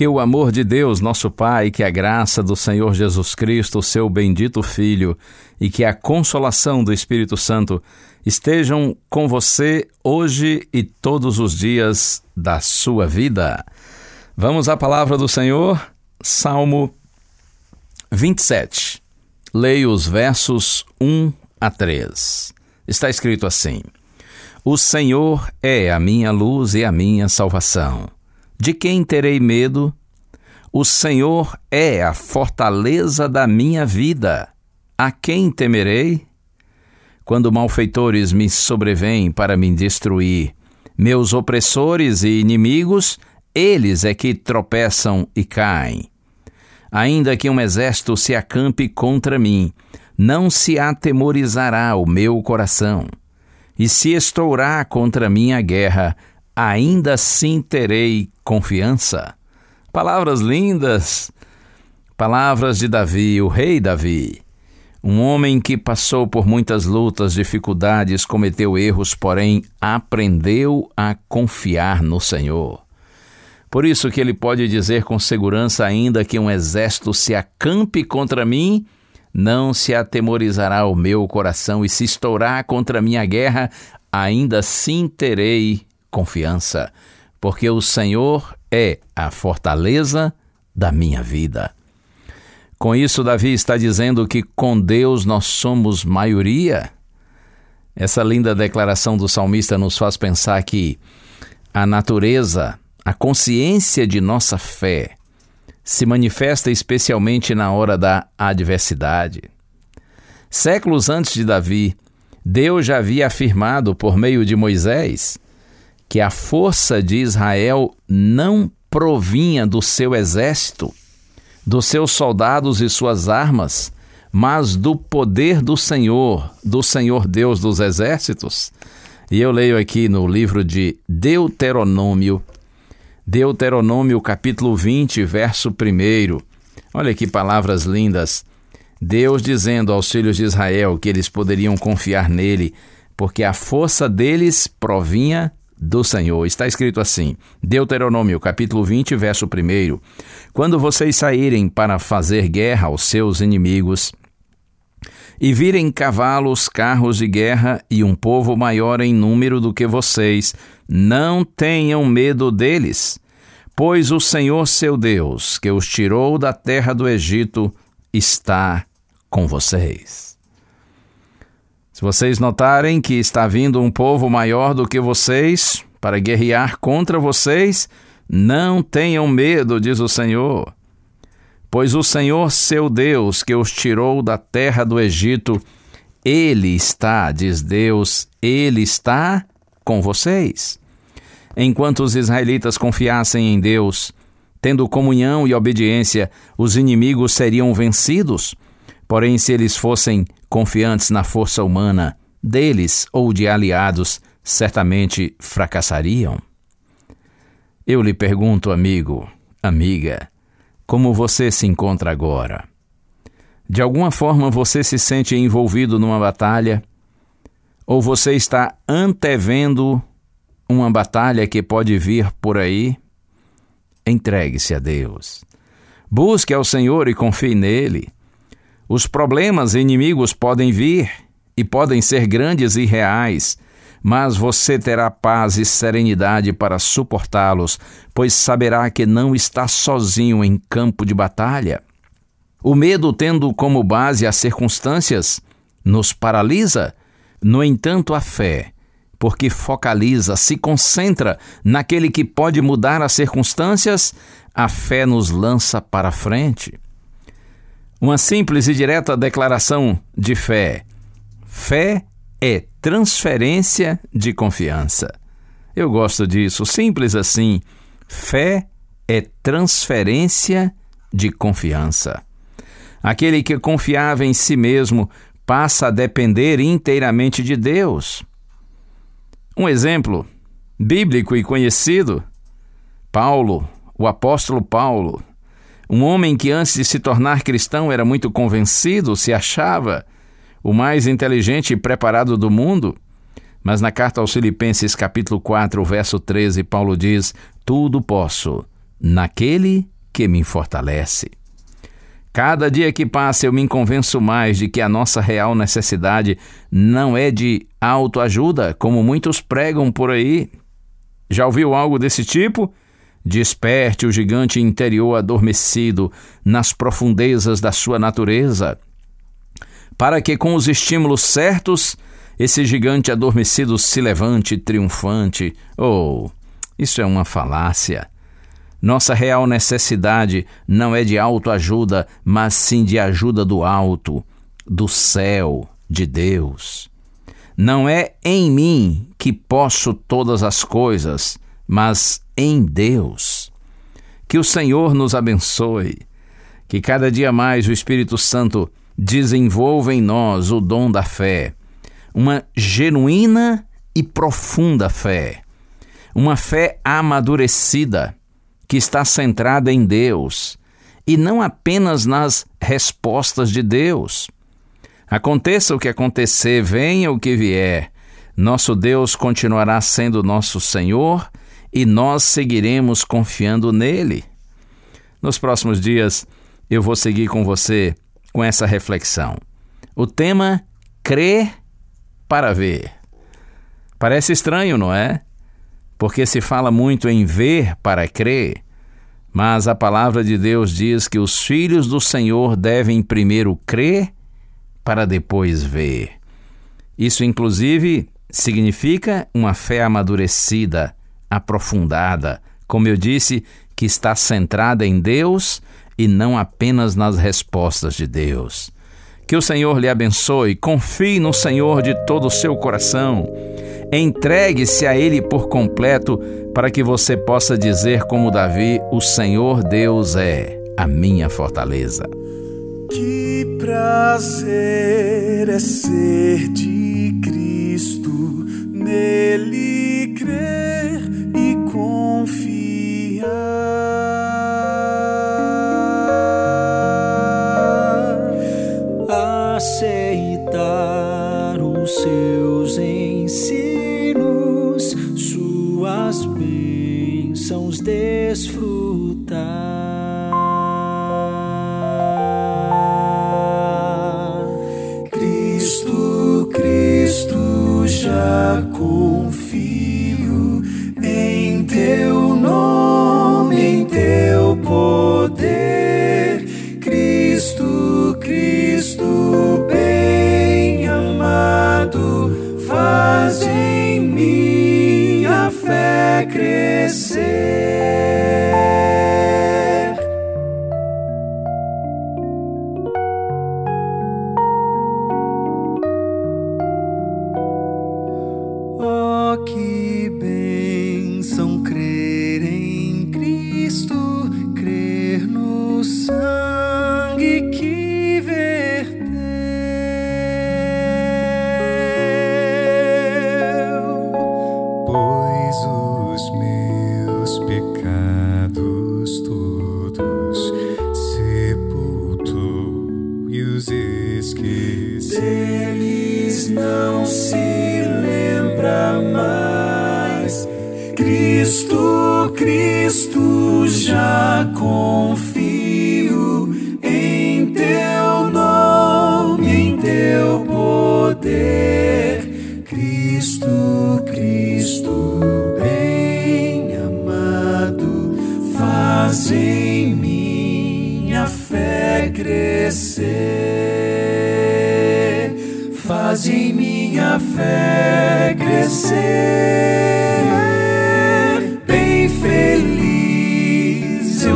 Que o amor de Deus, nosso Pai, que a graça do Senhor Jesus Cristo, seu bendito Filho, e que a consolação do Espírito Santo estejam com você hoje e todos os dias da sua vida. Vamos à palavra do Senhor, Salmo 27. Leio os versos 1 a 3. Está escrito assim: O Senhor é a minha luz e a minha salvação. De quem terei medo? O Senhor é a fortaleza da minha vida. A quem temerei? Quando malfeitores me sobrevêm para me destruir, meus opressores e inimigos, eles é que tropeçam e caem. Ainda que um exército se acampe contra mim, não se atemorizará o meu coração. E se estourar contra mim a guerra, ainda assim terei confiança. Palavras lindas, palavras de Davi, o rei Davi. Um homem que passou por muitas lutas, dificuldades, cometeu erros, porém aprendeu a confiar no Senhor. Por isso que ele pode dizer com segurança ainda que um exército se acampe contra mim, não se atemorizará o meu coração e se estourar contra a minha guerra, ainda assim terei confiança, porque o Senhor é a fortaleza da minha vida. Com isso, Davi está dizendo que com Deus nós somos maioria. Essa linda declaração do salmista nos faz pensar que a natureza, a consciência de nossa fé, se manifesta especialmente na hora da adversidade. Séculos antes de Davi, Deus já havia afirmado por meio de Moisés que a força de Israel não provinha do seu exército, dos seus soldados e suas armas, mas do poder do Senhor, do Senhor Deus dos exércitos. E eu leio aqui no livro de Deuteronômio, Deuteronômio capítulo 20, verso 1. Olha que palavras lindas. Deus dizendo aos filhos de Israel que eles poderiam confiar nele, porque a força deles provinha do Senhor. Está escrito assim, Deuteronômio, capítulo 20, verso 1. Quando vocês saírem para fazer guerra aos seus inimigos, e virem cavalos, carros de guerra e um povo maior em número do que vocês, não tenham medo deles, pois o Senhor seu Deus, que os tirou da terra do Egito, está com vocês. Se vocês notarem que está vindo um povo maior do que vocês para guerrear contra vocês, não tenham medo, diz o Senhor. Pois o Senhor seu Deus, que os tirou da terra do Egito, Ele está, diz Deus, Ele está com vocês. Enquanto os israelitas confiassem em Deus, tendo comunhão e obediência, os inimigos seriam vencidos. Porém, se eles fossem confiantes na força humana deles ou de aliados, certamente fracassariam. Eu lhe pergunto, amigo, amiga, como você se encontra agora? De alguma forma você se sente envolvido numa batalha? Ou você está antevendo uma batalha que pode vir por aí? Entregue-se a Deus. Busque ao Senhor e confie nele. Os problemas inimigos podem vir e podem ser grandes e reais, mas você terá paz e serenidade para suportá-los, pois saberá que não está sozinho em campo de batalha. O medo, tendo como base as circunstâncias, nos paralisa. No entanto, a fé, porque focaliza, se concentra naquele que pode mudar as circunstâncias, a fé nos lança para frente. Uma simples e direta declaração de fé. Fé é transferência de confiança. Eu gosto disso, simples assim. Fé é transferência de confiança. Aquele que confiava em si mesmo passa a depender inteiramente de Deus. Um exemplo bíblico e conhecido: Paulo, o apóstolo Paulo, um homem que antes de se tornar cristão era muito convencido, se achava o mais inteligente e preparado do mundo. Mas na carta aos Filipenses, capítulo 4, verso 13, Paulo diz: Tudo posso naquele que me fortalece. Cada dia que passa eu me convenço mais de que a nossa real necessidade não é de autoajuda, como muitos pregam por aí. Já ouviu algo desse tipo? Desperte o gigante interior adormecido nas profundezas da sua natureza, para que com os estímulos certos esse gigante adormecido se levante triunfante. Oh, isso é uma falácia. Nossa real necessidade não é de autoajuda, mas sim de ajuda do alto, do céu, de Deus. Não é em mim que posso todas as coisas, mas em Deus. Que o Senhor nos abençoe, que cada dia mais o Espírito Santo desenvolva em nós o dom da fé, uma genuína e profunda fé, uma fé amadurecida que está centrada em Deus. E não apenas nas respostas de Deus. Aconteça o que acontecer, venha o que vier, nosso Deus continuará sendo nosso Senhor e nós seguiremos confiando nele. Nos próximos dias, eu vou seguir com você com essa reflexão. O tema crer para ver. Parece estranho, não é? porque se fala muito em ver para crer, mas a palavra de Deus diz que os filhos do Senhor devem primeiro crer para depois ver. Isso, inclusive, significa uma fé amadurecida, aprofundada, como eu disse, que está centrada em Deus e não apenas nas respostas de Deus. Que o Senhor lhe abençoe, confie no Senhor de todo o seu coração Entregue-se a Ele por completo para que você possa dizer, como Davi: O Senhor Deus é a minha fortaleza. Que prazer é ser de Cristo, nele crecer. Poder. Cristo, Cristo, bem amado, faz em minha fé crescer. Faz em minha fé crescer.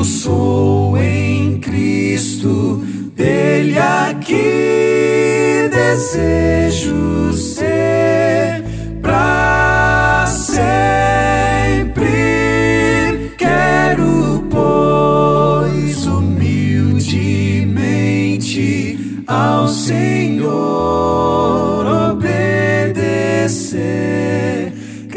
sou em Cristo, dele aqui desejo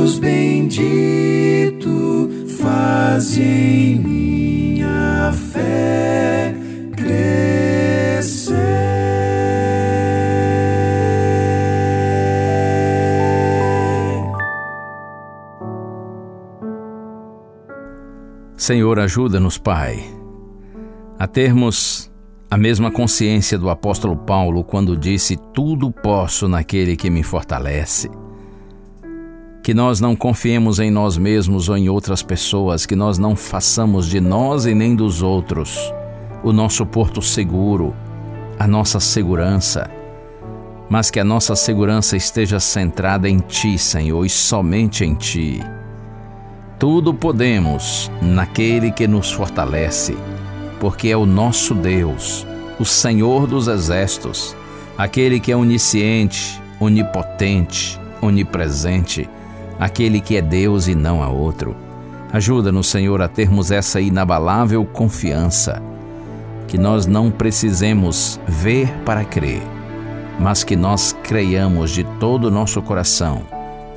Deus bendito, faz em minha fé crescer. Senhor, ajuda-nos, Pai, a termos a mesma consciência do apóstolo Paulo quando disse: Tudo posso naquele que me fortalece. Que nós não confiemos em nós mesmos ou em outras pessoas, que nós não façamos de nós e nem dos outros o nosso porto seguro, a nossa segurança, mas que a nossa segurança esteja centrada em Ti, Senhor, e somente em Ti. Tudo podemos naquele que nos fortalece porque é o nosso Deus, o Senhor dos exércitos, aquele que é onisciente, onipotente, onipresente, aquele que é Deus e não há outro. Ajuda-nos, Senhor, a termos essa inabalável confiança, que nós não precisemos ver para crer, mas que nós creiamos de todo o nosso coração,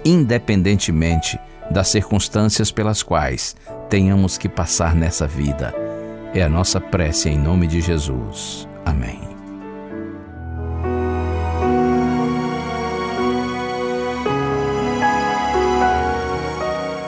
independentemente das circunstâncias pelas quais tenhamos que passar nessa vida é a nossa prece em nome de Jesus. Amém.